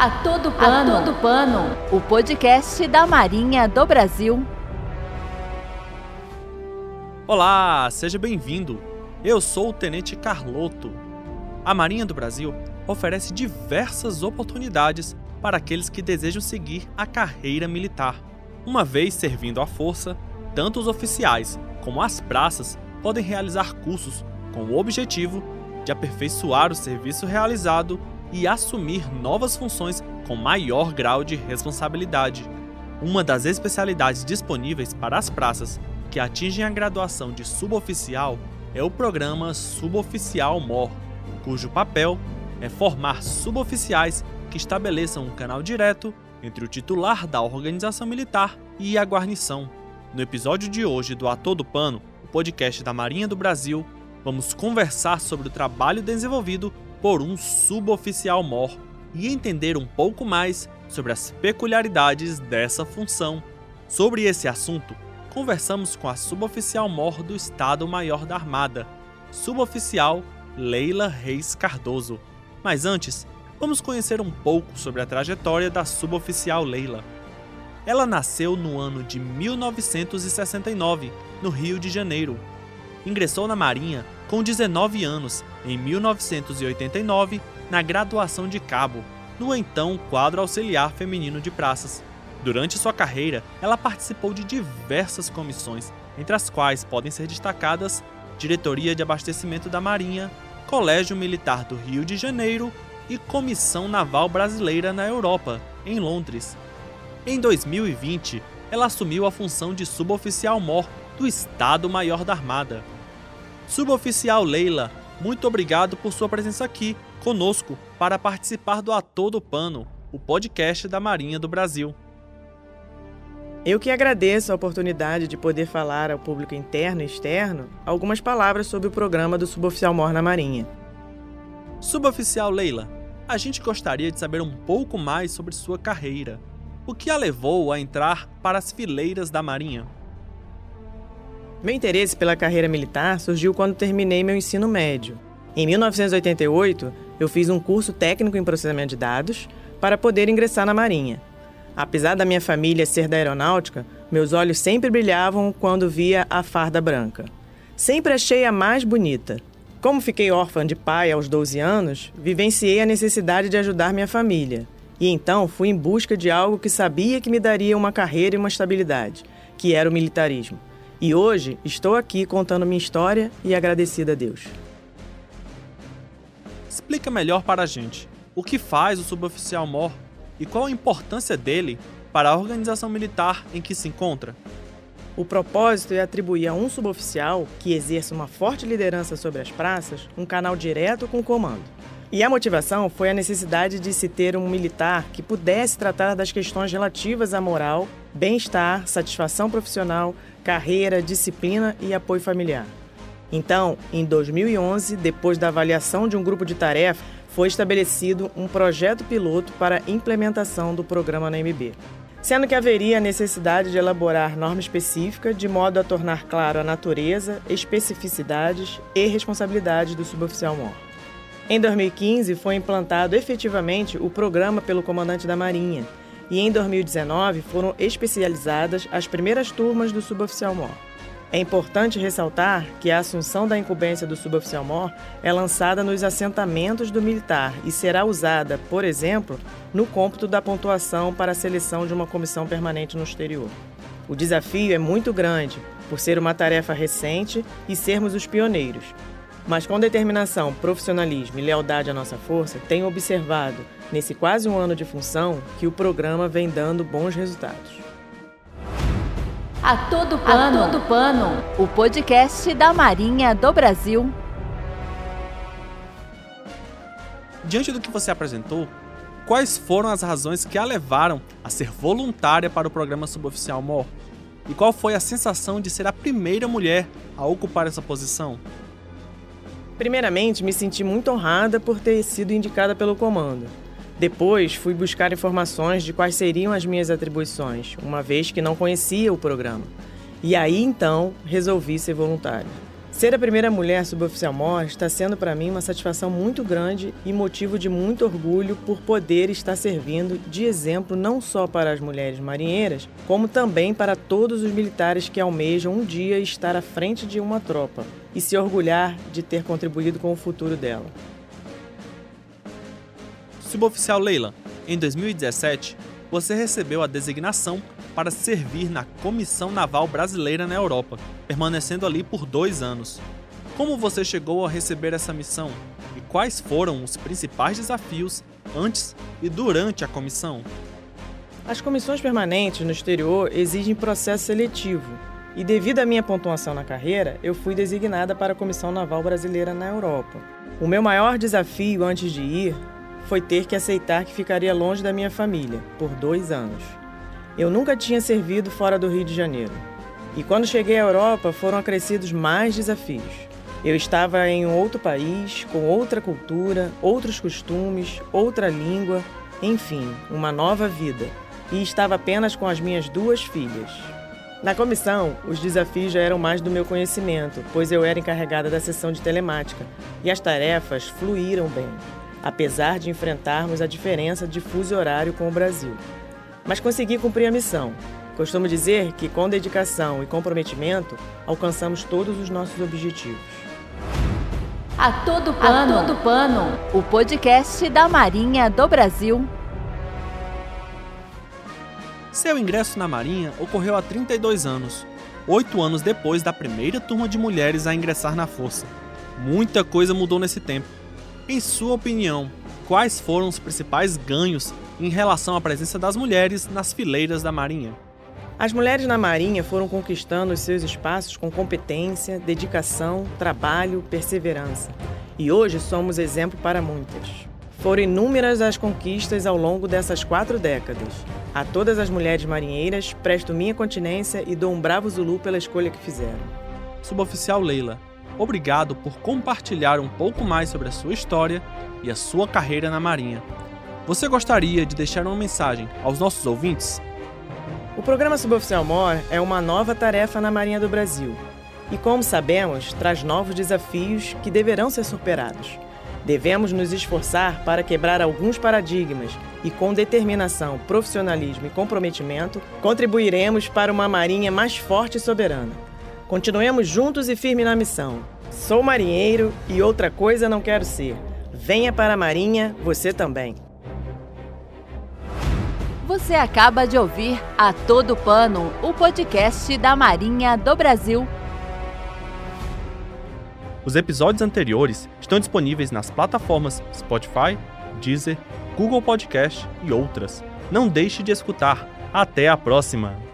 A todo pano, a todo pano, o podcast da Marinha do Brasil. Olá, seja bem-vindo. Eu sou o Tenente Carloto. A Marinha do Brasil oferece diversas oportunidades para aqueles que desejam seguir a carreira militar. Uma vez servindo à força, tanto os oficiais como as praças podem realizar cursos com o objetivo de aperfeiçoar o serviço realizado e assumir novas funções com maior grau de responsabilidade. Uma das especialidades disponíveis para as praças que atingem a graduação de suboficial é o programa Suboficial MOR, cujo papel é formar suboficiais que estabeleçam um canal direto entre o titular da organização militar e a guarnição. No episódio de hoje do Ator do Pano, o podcast da Marinha do Brasil, vamos conversar sobre o trabalho desenvolvido por um suboficial mor e entender um pouco mais sobre as peculiaridades dessa função. Sobre esse assunto, conversamos com a suboficial mor do Estado-Maior da Armada, suboficial Leila Reis Cardoso. Mas antes, vamos conhecer um pouco sobre a trajetória da suboficial Leila. Ela nasceu no ano de 1969, no Rio de Janeiro. Ingressou na Marinha com 19 anos, em 1989, na graduação de cabo, no então quadro auxiliar feminino de praças. Durante sua carreira, ela participou de diversas comissões, entre as quais podem ser destacadas Diretoria de Abastecimento da Marinha, Colégio Militar do Rio de Janeiro e Comissão Naval Brasileira na Europa, em Londres. Em 2020, ela assumiu a função de suboficial-mor do Estado-Maior da Armada. Suboficial Leila, muito obrigado por sua presença aqui conosco para participar do Ator do Pano, o podcast da Marinha do Brasil. Eu que agradeço a oportunidade de poder falar ao público interno e externo algumas palavras sobre o programa do Suboficial Mor na Marinha. Suboficial Leila, a gente gostaria de saber um pouco mais sobre sua carreira. O que a levou a entrar para as fileiras da Marinha? Meu interesse pela carreira militar surgiu quando terminei meu ensino médio. Em 1988, eu fiz um curso técnico em processamento de dados para poder ingressar na Marinha. Apesar da minha família ser da aeronáutica, meus olhos sempre brilhavam quando via a farda branca. Sempre achei a mais bonita. Como fiquei órfã de pai aos 12 anos, vivenciei a necessidade de ajudar minha família. E então fui em busca de algo que sabia que me daria uma carreira e uma estabilidade, que era o militarismo. E hoje estou aqui contando minha história e agradecida a Deus. Explica melhor para a gente o que faz o suboficial MOR e qual a importância dele para a organização militar em que se encontra. O propósito é atribuir a um suboficial que exerce uma forte liderança sobre as praças um canal direto com o comando. E a motivação foi a necessidade de se ter um militar que pudesse tratar das questões relativas à moral, bem-estar, satisfação profissional, carreira, disciplina e apoio familiar. Então, em 2011, depois da avaliação de um grupo de tarefa, foi estabelecido um projeto piloto para implementação do programa na MB, sendo que haveria a necessidade de elaborar norma específica de modo a tornar claro a natureza, especificidades e responsabilidades do suboficial MOR. Em 2015, foi implantado efetivamente o programa pelo comandante da Marinha, e em 2019 foram especializadas as primeiras turmas do suboficial MOR. É importante ressaltar que a assunção da incumbência do suboficial MOR é lançada nos assentamentos do militar e será usada, por exemplo, no cômputo da pontuação para a seleção de uma comissão permanente no exterior. O desafio é muito grande, por ser uma tarefa recente e sermos os pioneiros. Mas com determinação, profissionalismo e lealdade à nossa força, tenho observado nesse quase um ano de função, que o programa vem dando bons resultados. A todo pano, A todo pano, o podcast da Marinha do Brasil. Diante do que você apresentou, quais foram as razões que a levaram a ser voluntária para o programa suboficial MOR? E qual foi a sensação de ser a primeira mulher a ocupar essa posição? Primeiramente, me senti muito honrada por ter sido indicada pelo comando. Depois, fui buscar informações de quais seriam as minhas atribuições, uma vez que não conhecia o programa. E aí então resolvi ser voluntário. Ser a primeira mulher suboficial mor está sendo para mim uma satisfação muito grande e motivo de muito orgulho por poder estar servindo de exemplo não só para as mulheres marinheiras, como também para todos os militares que almejam um dia estar à frente de uma tropa e se orgulhar de ter contribuído com o futuro dela. Suboficial Leila, em 2017, você recebeu a designação para servir na Comissão Naval Brasileira na Europa, permanecendo ali por dois anos. Como você chegou a receber essa missão e quais foram os principais desafios antes e durante a comissão? As comissões permanentes no exterior exigem processo seletivo, e devido à minha pontuação na carreira, eu fui designada para a Comissão Naval Brasileira na Europa. O meu maior desafio antes de ir foi ter que aceitar que ficaria longe da minha família por dois anos. Eu nunca tinha servido fora do Rio de Janeiro. E quando cheguei à Europa, foram acrescidos mais desafios. Eu estava em um outro país, com outra cultura, outros costumes, outra língua, enfim, uma nova vida. E estava apenas com as minhas duas filhas. Na comissão, os desafios já eram mais do meu conhecimento, pois eu era encarregada da sessão de telemática, e as tarefas fluíram bem, apesar de enfrentarmos a diferença de fuso horário com o Brasil mas consegui cumprir a missão. Costumo dizer que com dedicação e comprometimento alcançamos todos os nossos objetivos. A todo pano, a todo pano, o podcast da Marinha do Brasil. Seu ingresso na Marinha ocorreu há 32 anos, oito anos depois da primeira turma de mulheres a ingressar na Força. Muita coisa mudou nesse tempo. Em sua opinião, quais foram os principais ganhos em relação à presença das mulheres nas fileiras da Marinha. As mulheres na Marinha foram conquistando os seus espaços com competência, dedicação, trabalho, perseverança. E hoje somos exemplo para muitas. Foram inúmeras as conquistas ao longo dessas quatro décadas. A todas as mulheres marinheiras presto minha continência e dou um bravo Zulu pela escolha que fizeram. Suboficial Leila, obrigado por compartilhar um pouco mais sobre a sua história e a sua carreira na Marinha. Você gostaria de deixar uma mensagem aos nossos ouvintes? O programa Suboficial MOR é uma nova tarefa na Marinha do Brasil e, como sabemos, traz novos desafios que deverão ser superados. Devemos nos esforçar para quebrar alguns paradigmas e, com determinação, profissionalismo e comprometimento, contribuiremos para uma Marinha mais forte e soberana. Continuemos juntos e firmes na missão. Sou marinheiro e outra coisa não quero ser. Venha para a Marinha, você também. Você acaba de ouvir A Todo Pano, o podcast da Marinha do Brasil. Os episódios anteriores estão disponíveis nas plataformas Spotify, Deezer, Google Podcast e outras. Não deixe de escutar. Até a próxima!